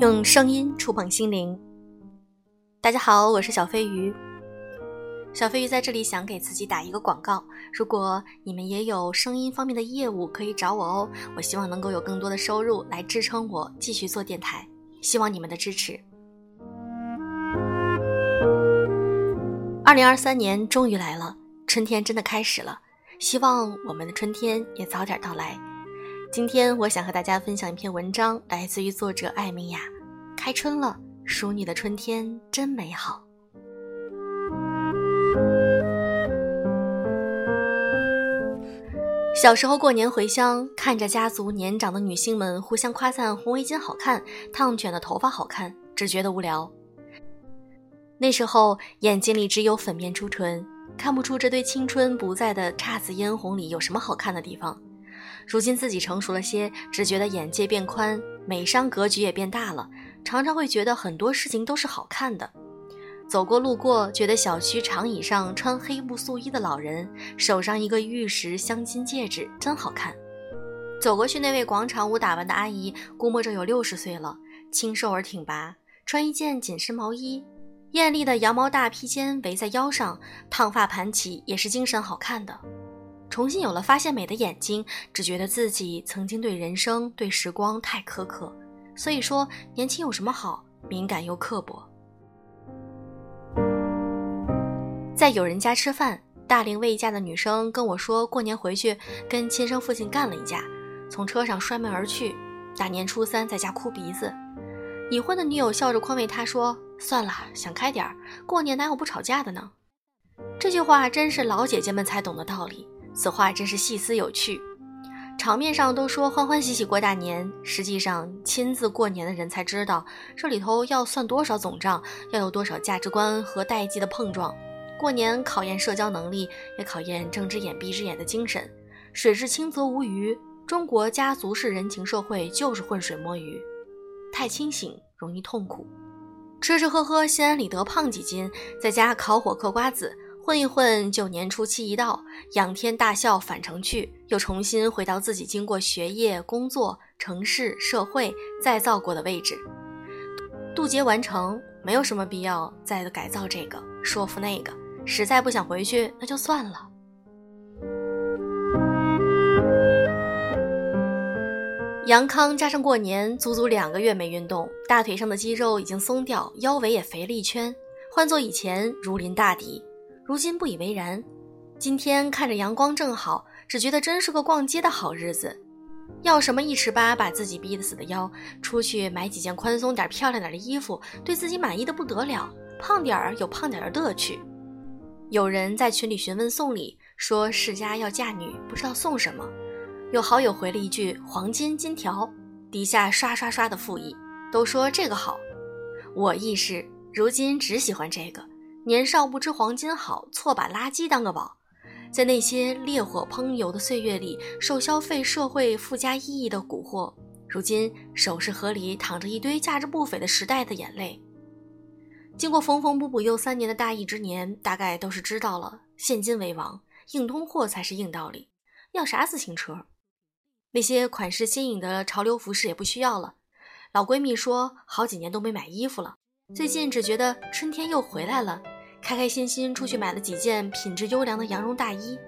用声音触碰心灵。大家好，我是小飞鱼。小飞鱼在这里想给自己打一个广告，如果你们也有声音方面的业务，可以找我哦。我希望能够有更多的收入来支撑我继续做电台，希望你们的支持。二零二三年终于来了，春天真的开始了，希望我们的春天也早点到来。今天我想和大家分享一篇文章，来自于作者艾米亚。开春了，属你的春天真美好。小时候过年回乡，看着家族年长的女性们互相夸赞红围巾好看，烫卷的头发好看，只觉得无聊。那时候眼睛里只有粉面朱唇，看不出这对青春不在的姹紫嫣红里有什么好看的地方。如今自己成熟了些，只觉得眼界变宽，美商格局也变大了，常常会觉得很多事情都是好看的。走过路过，觉得小区长椅上穿黑布素衣的老人，手上一个玉石镶金戒指真好看。走过去，那位广场舞打扮的阿姨，估摸着有六十岁了，清瘦而挺拔，穿一件紧身毛衣，艳丽的羊毛大披肩围在腰上，烫发盘起，也是精神好看的。重新有了发现美的眼睛，只觉得自己曾经对人生、对时光太苛刻。所以说，年轻有什么好？敏感又刻薄。在友人家吃饭，大龄未嫁的女生跟我说过年回去跟亲生父亲干了一架，从车上摔门而去。大年初三在家哭鼻子。已婚的女友笑着宽慰他说：“算了，想开点儿，过年哪有不吵架的呢？”这句话真是老姐姐们才懂的道理。此话真是细思有趣，场面上都说欢欢喜喜过大年，实际上亲自过年的人才知道，这里头要算多少总账，要有多少价值观和代际的碰撞。过年考验社交能力，也考验睁只眼闭只眼的精神。水至清则无鱼，中国家族式人情社会就是浑水摸鱼，太清醒容易痛苦，吃吃喝喝心安理得胖几斤，在家烤火嗑瓜子。混一混，就年初七一到，仰天大笑返程去，又重新回到自己经过学业、工作、城市、社会再造过的位置。渡劫完成，没有什么必要再改造这个，说服那个。实在不想回去，那就算了。杨康加上过年，足足两个月没运动，大腿上的肌肉已经松掉，腰围也肥了一圈。换做以前，如临大敌。如今不以为然，今天看着阳光正好，只觉得真是个逛街的好日子。要什么一尺八把自己逼得死的腰，出去买几件宽松点、漂亮点的衣服，对自己满意的不得了。胖点儿有胖点儿的乐趣。有人在群里询问送礼，说世家要嫁女，不知道送什么。有好友回了一句黄金金条，底下刷刷刷的附议，都说这个好。我亦是，如今只喜欢这个。年少不知黄金好，错把垃圾当个宝。在那些烈火烹油的岁月里，受消费社会附加意义的蛊惑。如今首饰盒里躺着一堆价值不菲的时代的眼泪。经过缝缝补补又三年的大疫之年，大概都是知道了现金为王，硬通货才是硬道理。要啥自行车？那些款式新颖的潮流服饰也不需要了。老闺蜜说好几年都没买衣服了，最近只觉得春天又回来了。开开心心出去买了几件品质优良的羊绒大衣，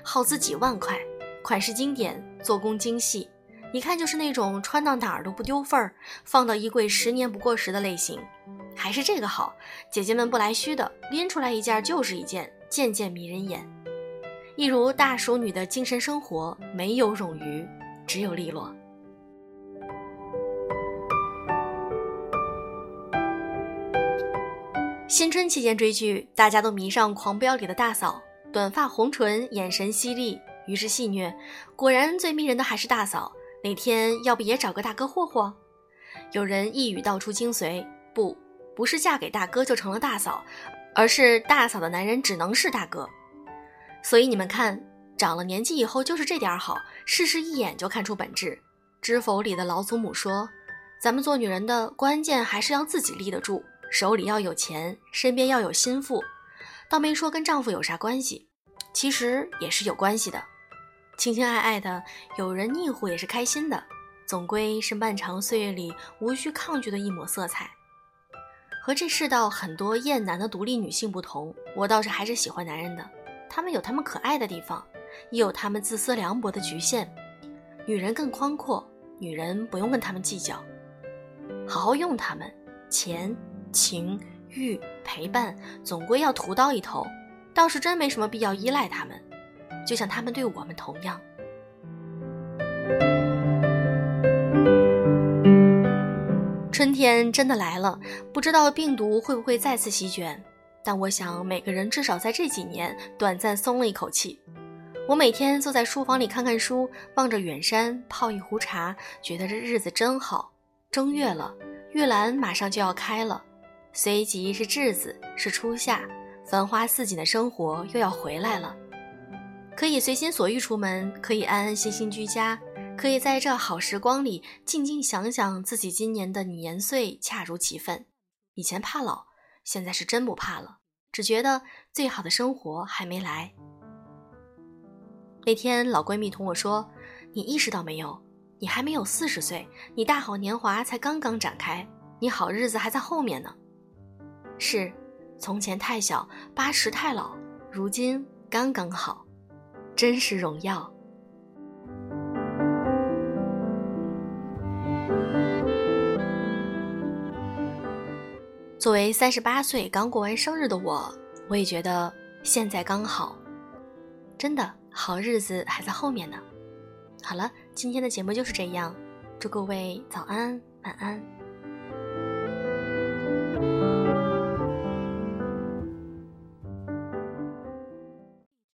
耗资几万块，款式经典，做工精细，一看就是那种穿到哪儿都不丢份儿，放到衣柜十年不过时的类型。还是这个好，姐姐们不来虚的，拎出来一件就是一件，件件迷人眼。一如大熟女的精神生活，没有冗余，只有利落。新春期间追剧，大家都迷上《狂飙》里的大嫂，短发红唇，眼神犀利，于是戏谑。果然最迷人的还是大嫂。哪天要不也找个大哥霍霍？有人一语道出精髓：不，不是嫁给大哥就成了大嫂，而是大嫂的男人只能是大哥。所以你们看，长了年纪以后就是这点好，事事一眼就看出本质。《知否》里的老祖母说：“咱们做女人的关键还是要自己立得住。”手里要有钱，身边要有心腹，倒没说跟丈夫有啥关系，其实也是有关系的。情情爱爱的，有人腻乎也是开心的。总归是漫长岁月里无需抗拒的一抹色彩。和这世道很多厌男的独立女性不同，我倒是还是喜欢男人的。他们有他们可爱的地方，也有他们自私凉薄的局限。女人更宽阔，女人不用跟他们计较，好好用他们，钱、情、欲、陪伴，总归要屠刀一头。倒是真没什么必要依赖他们，就像他们对我们同样。春天真的来了，不知道病毒会不会再次席卷，但我想每个人至少在这几年短暂松了一口气。我每天坐在书房里看看书，望着远山，泡一壶茶，觉得这日子真好。正月了，玉兰马上就要开了，随即是稚子，是初夏，繁花似锦的生活又要回来了。可以随心所欲出门，可以安安心心居家。可以在这好时光里静静想想自己今年的年岁恰如其分。以前怕老，现在是真不怕了，只觉得最好的生活还没来。那天老闺蜜同我说：“你意识到没有？你还没有四十岁，你大好年华才刚刚展开，你好日子还在后面呢。”是，从前太小，八十太老，如今刚刚好，真是荣耀。作为三十八岁刚过完生日的我，我也觉得现在刚好，真的好日子还在后面呢。好了，今天的节目就是这样，祝各位早安晚安。